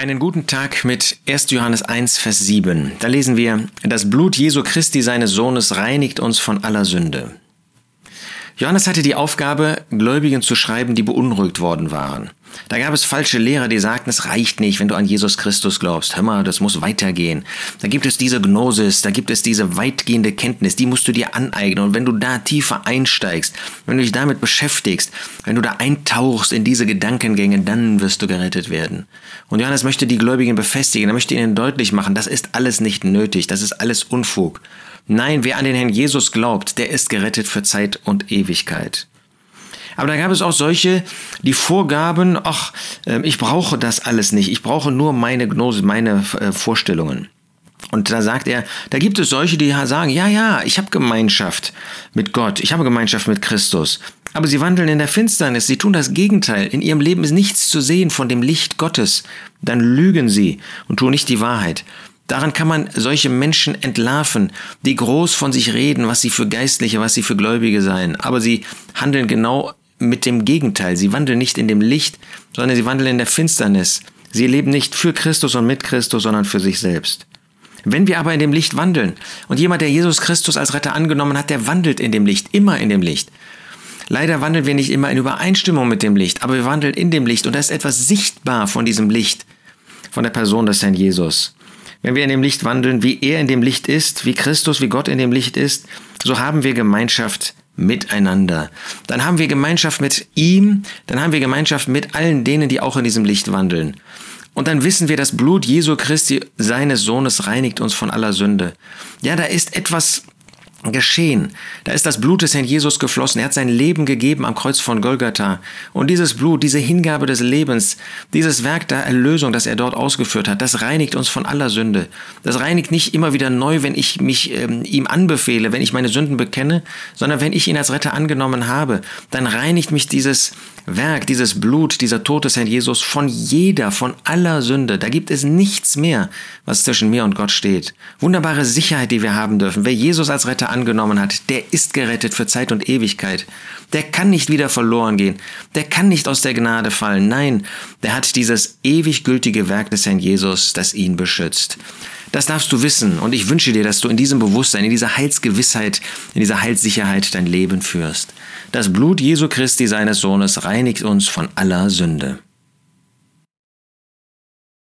Einen guten Tag mit 1. Johannes 1, Vers 7. Da lesen wir, das Blut Jesu Christi seines Sohnes reinigt uns von aller Sünde. Johannes hatte die Aufgabe, Gläubigen zu schreiben, die beunruhigt worden waren. Da gab es falsche Lehrer, die sagten, es reicht nicht, wenn du an Jesus Christus glaubst. Hör mal, das muss weitergehen. Da gibt es diese Gnosis, da gibt es diese weitgehende Kenntnis, die musst du dir aneignen. Und wenn du da tiefer einsteigst, wenn du dich damit beschäftigst, wenn du da eintauchst in diese Gedankengänge, dann wirst du gerettet werden. Und Johannes möchte die Gläubigen befestigen, er möchte ihnen deutlich machen, das ist alles nicht nötig, das ist alles Unfug. Nein, wer an den Herrn Jesus glaubt, der ist gerettet für Zeit und Ewigkeit. Aber da gab es auch solche, die vorgaben, ach, ähm, ich brauche das alles nicht, ich brauche nur meine Gnose, meine äh, Vorstellungen. Und da sagt er, da gibt es solche, die sagen, ja, ja, ich habe Gemeinschaft mit Gott, ich habe Gemeinschaft mit Christus. Aber sie wandeln in der Finsternis, sie tun das Gegenteil. In ihrem Leben ist nichts zu sehen von dem Licht Gottes. Dann lügen sie und tun nicht die Wahrheit. Daran kann man solche Menschen entlarven, die groß von sich reden, was sie für Geistliche, was sie für Gläubige seien. Aber sie handeln genau mit dem Gegenteil. Sie wandeln nicht in dem Licht, sondern sie wandeln in der Finsternis. Sie leben nicht für Christus und mit Christus, sondern für sich selbst. Wenn wir aber in dem Licht wandeln und jemand, der Jesus Christus als Retter angenommen hat, der wandelt in dem Licht, immer in dem Licht. Leider wandeln wir nicht immer in Übereinstimmung mit dem Licht, aber wir wandeln in dem Licht und da ist etwas sichtbar von diesem Licht, von der Person des Herrn Jesus. Wenn wir in dem Licht wandeln, wie er in dem Licht ist, wie Christus, wie Gott in dem Licht ist, so haben wir Gemeinschaft miteinander. Dann haben wir Gemeinschaft mit ihm, dann haben wir Gemeinschaft mit allen denen, die auch in diesem Licht wandeln. Und dann wissen wir, das Blut Jesu Christi, seines Sohnes, reinigt uns von aller Sünde. Ja, da ist etwas geschehen. Da ist das Blut des Herrn Jesus geflossen. Er hat sein Leben gegeben am Kreuz von Golgatha. Und dieses Blut, diese Hingabe des Lebens, dieses Werk der Erlösung, das er dort ausgeführt hat, das reinigt uns von aller Sünde. Das reinigt nicht immer wieder neu, wenn ich mich ähm, ihm anbefehle, wenn ich meine Sünden bekenne, sondern wenn ich ihn als Retter angenommen habe, dann reinigt mich dieses Werk, dieses Blut, dieser Tod des Herrn Jesus von jeder, von aller Sünde. Da gibt es nichts mehr, was zwischen mir und Gott steht. Wunderbare Sicherheit, die wir haben dürfen. Wer Jesus als Retter angenommen hat, der ist gerettet für Zeit und Ewigkeit. Der kann nicht wieder verloren gehen. Der kann nicht aus der Gnade fallen. Nein, der hat dieses ewig gültige Werk des Herrn Jesus, das ihn beschützt. Das darfst du wissen und ich wünsche dir, dass du in diesem Bewusstsein, in dieser Heilsgewissheit, in dieser Heilssicherheit dein Leben führst. Das Blut Jesu Christi seines Sohnes reinigt uns von aller Sünde.